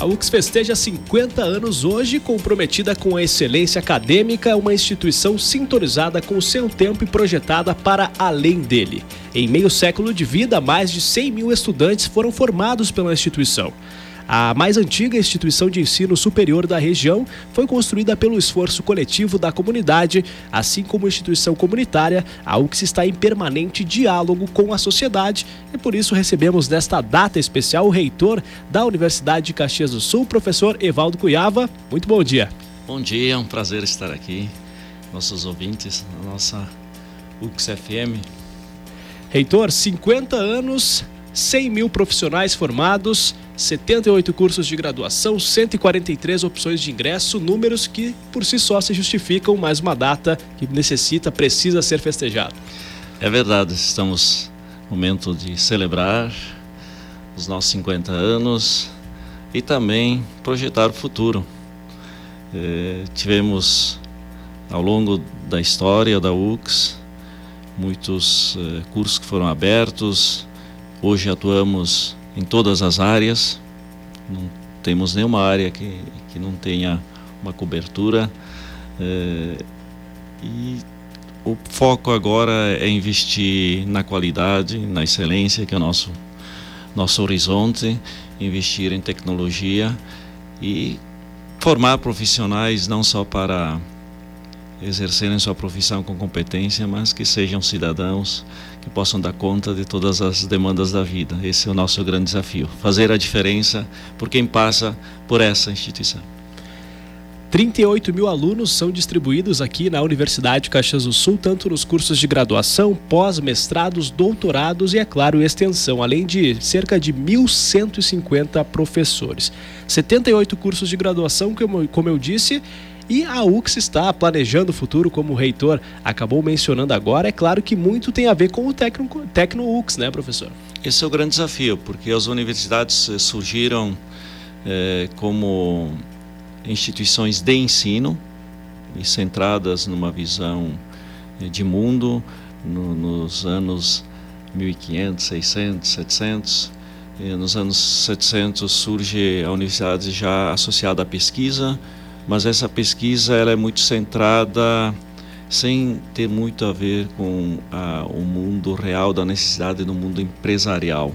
A UX festeja 50 anos hoje, comprometida com a excelência acadêmica, uma instituição sintonizada com o seu tempo e projetada para além dele. Em meio século de vida, mais de 100 mil estudantes foram formados pela instituição. A mais antiga instituição de ensino superior da região foi construída pelo esforço coletivo da comunidade, assim como instituição comunitária, a UX está em permanente diálogo com a sociedade e por isso recebemos nesta data especial o reitor da Universidade de Caxias do Sul, professor Evaldo Cuiava. Muito bom dia. Bom dia, é um prazer estar aqui, nossos ouvintes, na nossa UX FM. Reitor, 50 anos 100 mil profissionais formados, 78 cursos de graduação, 143 opções de ingresso, números que por si só se justificam, mais uma data que necessita, precisa ser festejada. É verdade, estamos no momento de celebrar os nossos 50 anos e também projetar o futuro. É, tivemos ao longo da história da UX muitos é, cursos que foram abertos, Hoje atuamos em todas as áreas, não temos nenhuma área que, que não tenha uma cobertura. É, e o foco agora é investir na qualidade, na excelência, que é o nosso, nosso horizonte, investir em tecnologia e formar profissionais não só para exercerem sua profissão com competência, mas que sejam cidadãos que possam dar conta de todas as demandas da vida. Esse é o nosso grande desafio, fazer a diferença por quem passa por essa instituição. 38 mil alunos são distribuídos aqui na Universidade de Caxias do Sul, tanto nos cursos de graduação, pós-mestrados, doutorados e, é claro, extensão, além de cerca de 1.150 professores. 78 cursos de graduação, como eu disse, e a UX está planejando o futuro, como o reitor acabou mencionando agora. É claro que muito tem a ver com o Tecno-UX, né, professor? Esse é o grande desafio, porque as universidades eh, surgiram é, como instituições de ensino e centradas numa visão eh, de mundo no, nos anos 1500, 600, 700. E nos anos 700 surge a universidade já associada à pesquisa, mas essa pesquisa ela é muito centrada sem ter muito a ver com a, o mundo real da necessidade no mundo empresarial.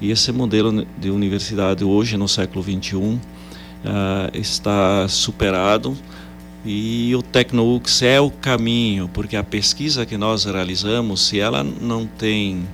E esse modelo de universidade hoje no século 21 uh, ah, está superado e o TecnoUX é o caminho, porque a pesquisa que nós realizamos, se ela não tem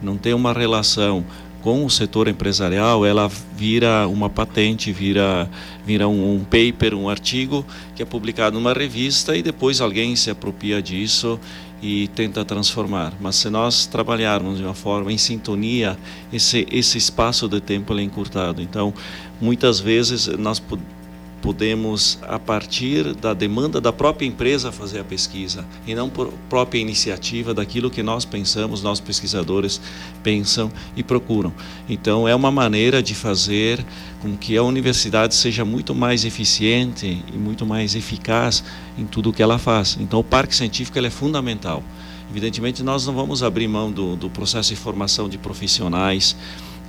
não tem uma relação com o setor empresarial, ela vira uma patente, vira, vira um, um, paper, um artigo que é publicado numa revista e depois alguém se apropria disso e tenta transformar. Mas se nós trabalharmos de uma forma em sintonia, esse, esse espaço de tempo é encurtado. Então, muitas vezes nós podemos podemos, a partir da demanda da própria empresa, fazer a pesquisa e não por própria iniciativa daquilo que nós pensamos, nossos pesquisadores pensam e procuram. Então, é uma maneira de fazer com que a universidade seja muito mais eficiente e muito mais eficaz em tudo o que ela faz. Então, o parque científico é fundamental. Evidentemente, nós não vamos abrir mão do, do processo de formação de profissionais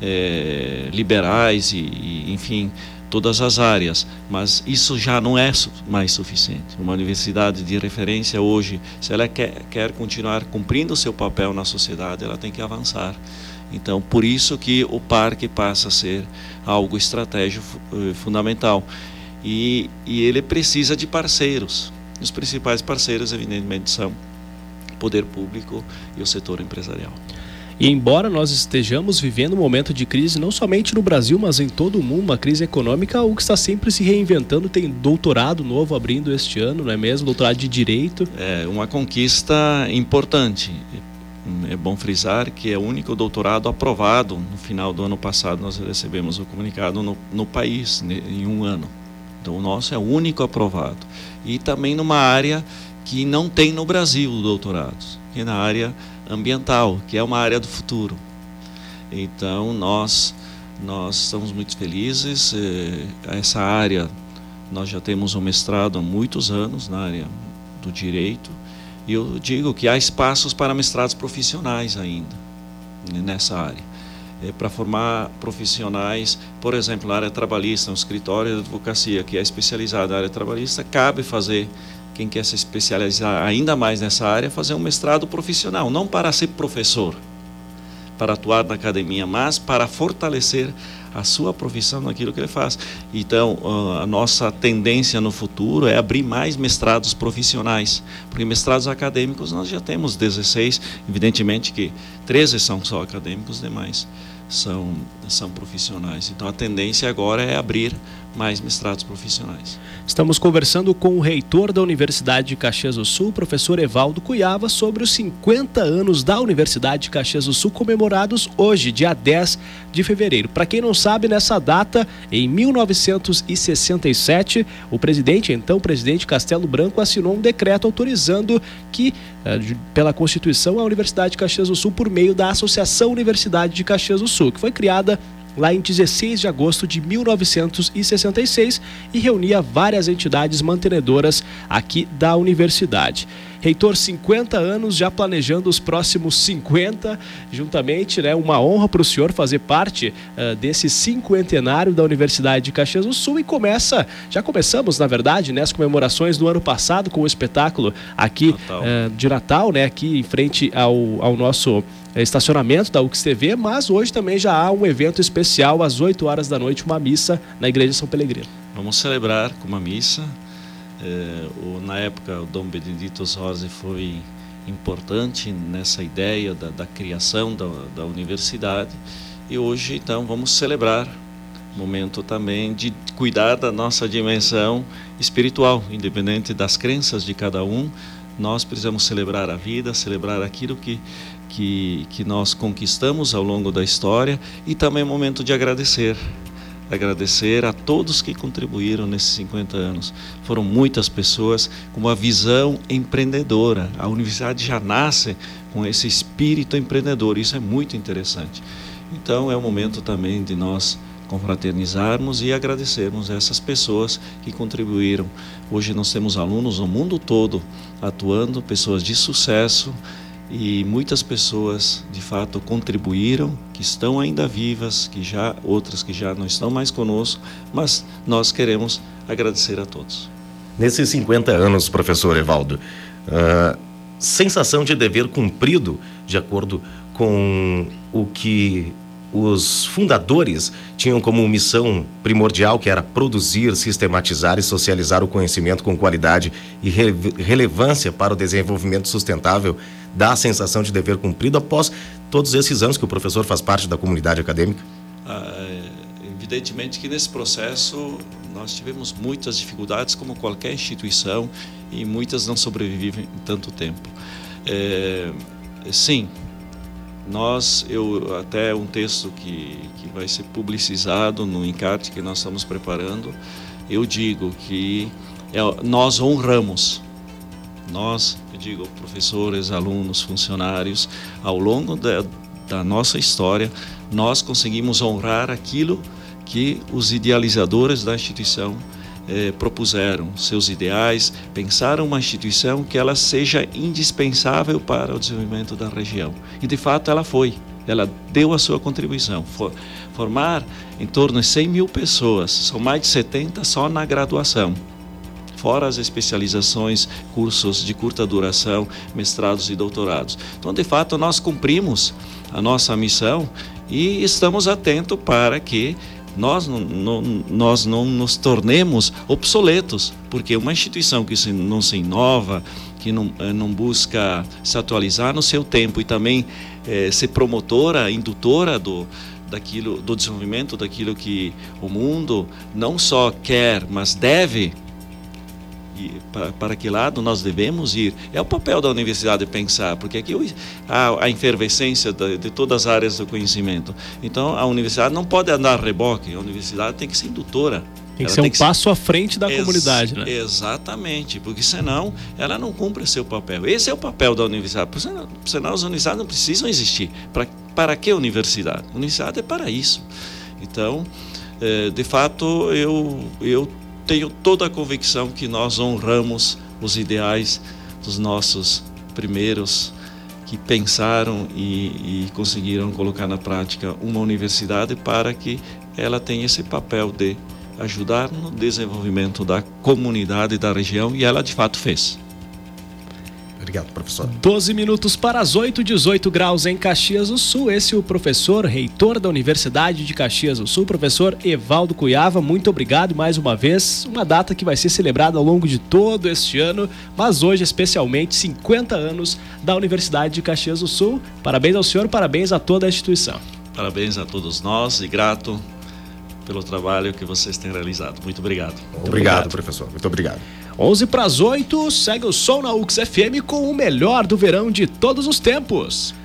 é, liberais e, e enfim, todas as áreas, mas isso já não é mais suficiente. Uma universidade de referência hoje, se ela quer, quer continuar cumprindo o seu papel na sociedade, ela tem que avançar. Então, por isso que o parque passa a ser algo estratégico eh, fundamental. E, e ele precisa de parceiros. Os principais parceiros, evidentemente, são o poder público e o setor empresarial. E embora nós estejamos vivendo um momento de crise, não somente no Brasil, mas em todo o mundo, uma crise econômica, o que está sempre se reinventando, tem doutorado novo abrindo este ano, não é mesmo? Doutorado de Direito. É uma conquista importante. É bom frisar que é o único doutorado aprovado no final do ano passado. Nós recebemos o comunicado no, no país, em um ano. Então, o nosso é o único aprovado. E também numa área que não tem no Brasil doutorados, que é na área ambiental, que é uma área do futuro. Então nós nós estamos muito felizes. Eh, essa área nós já temos um mestrado há muitos anos na área do direito e eu digo que há espaços para mestrados profissionais ainda nessa área. é, para formar profissionais, por exemplo, na área trabalhista, um escritório de advocacia que é especializado na área trabalhista, cabe fazer quem quer se especializar ainda mais nessa área, fazer um mestrado profissional, não para ser professor, para atuar na academia, mas para fortalecer a sua profissão naquilo que ele faz. Então, a nossa tendência no futuro é abrir mais mestrados profissionais, porque mestrados acadêmicos nós já temos 16, evidentemente que 13 são só acadêmicos, demais são, são profissionais. Então, a tendência agora é abrir mais mestrados profissionais. Estamos conversando com o reitor da Universidade de Caxias do Sul, professor Evaldo Cuiava, sobre os 50 anos da Universidade de Caxias do Sul comemorados hoje, dia 10 de fevereiro. Para quem não sabe, nessa data, em 1967, o presidente, então presidente Castelo Branco, assinou um decreto autorizando que, eh, pela Constituição, a Universidade de Caxias do Sul, por meio da Associação Universidade de Caxias do Sul, que foi criada lá em 16 de agosto de 1966 e reunia várias entidades mantenedoras aqui da universidade. Reitor, 50 anos, já planejando os próximos 50, juntamente, né? Uma honra para o senhor fazer parte uh, desse cinquentenário da Universidade de Caxias do Sul e começa, já começamos, na verdade, né, as comemorações do ano passado com o espetáculo aqui Natal. Uh, de Natal, né? Aqui em frente ao, ao nosso eh, estacionamento da UXTV, mas hoje também já há um evento especial às 8 horas da noite, uma missa na Igreja São Pelegrino. Vamos celebrar com uma missa o, na época, o Dom Benedito Zorzi foi importante nessa ideia da, da criação da, da, universidade e hoje, então, vamos celebrar momento também de cuidar da nossa dimensão espiritual, independente das crenças de cada um. Nós precisamos celebrar a vida, celebrar aquilo que, que, que nós conquistamos ao longo da história e também é momento de agradecer agradecer a todos que contribuíram nesses 50 anos. Foram muitas pessoas com uma visão empreendedora. A universidade já nasce com esse espírito empreendedor, isso é muito interessante. Então é o momento também de nós confraternizarmos e agradecermos essas pessoas que contribuíram. Hoje nós temos alunos no mundo todo atuando, pessoas de sucesso e muitas pessoas de fato contribuíram, que estão ainda vivas, que já outras que já não estão mais conosco, mas nós queremos agradecer a todos. Nesses 50 anos, professor Evaldo, uh, sensação de dever cumprido, de acordo com o que os fundadores tinham como missão primordial, que era produzir, sistematizar e socializar o conhecimento com qualidade e re relevância para o desenvolvimento sustentável, dá a sensação de dever cumprido após todos esses anos que o professor faz parte da comunidade acadêmica? Ah, é, evidentemente que nesse processo nós tivemos muitas dificuldades, como qualquer instituição, e muitas não sobrevivem tanto tempo. É, sim, nós, eu até um texto que, que vai ser publicizado no encarte que nós estamos preparando, eu digo que é, nós honramos, nós, digo, professores, alunos, funcionários, ao longo da, da nossa história, nós conseguimos honrar aquilo que os idealizadores da instituição eh, propuseram seus ideais, pensaram uma instituição que ela seja indispensável para o desenvolvimento da região. E de fato ela foi, ela deu a sua contribuição. For, formar em torno de 100 mil pessoas, são mais de 70 só na graduação. Fora as especializações, cursos de curta duração, mestrados e doutorados. Então, de fato, nós cumprimos a nossa missão e estamos atentos para que nós não, não, nós não nos tornemos obsoletos, porque uma instituição que não se inova, que não, eh, não busca se atualizar no seu tempo e também é, ser promotora, indutora do, daquilo, do desenvolvimento daquilo que o mundo não só quer, mas deve para, para que lado nós devemos ir. É o papel da universidade pensar, porque aqui há a efervescência de, de todas as áreas do conhecimento. Então a universidade não pode andar a reboque, a universidade tem que ser indutora. Tem que ela ser um que passo ser... à frente da Ex comunidade, né? Exatamente, porque senão ela não cumpre seu papel. Esse é o papel da universidade, porque senão, senão as universidades não precisam existir. Para, para que universidade? A universidade é para isso. Então, eh, de fato, eu, eu tenho toda a convicção que nós honramos os ideais dos nossos primeiros que pensaram e, e conseguiram colocar na prática uma universidade para que ela tenha esse papel de ajudar no desenvolvimento da comunidade da região e ela de fato fez. Obrigado, professor. 12 minutos para as 8, 18 graus em Caxias do Sul. Esse é o professor, reitor da Universidade de Caxias do Sul, professor Evaldo Cuiava. Muito obrigado mais uma vez. Uma data que vai ser celebrada ao longo de todo este ano, mas hoje especialmente 50 anos da Universidade de Caxias do Sul. Parabéns ao senhor, parabéns a toda a instituição. Parabéns a todos nós e grato pelo trabalho que vocês têm realizado. Muito obrigado. Muito obrigado, obrigado, professor. Muito obrigado. 11 para as 8, segue o som na UX FM com o melhor do verão de todos os tempos.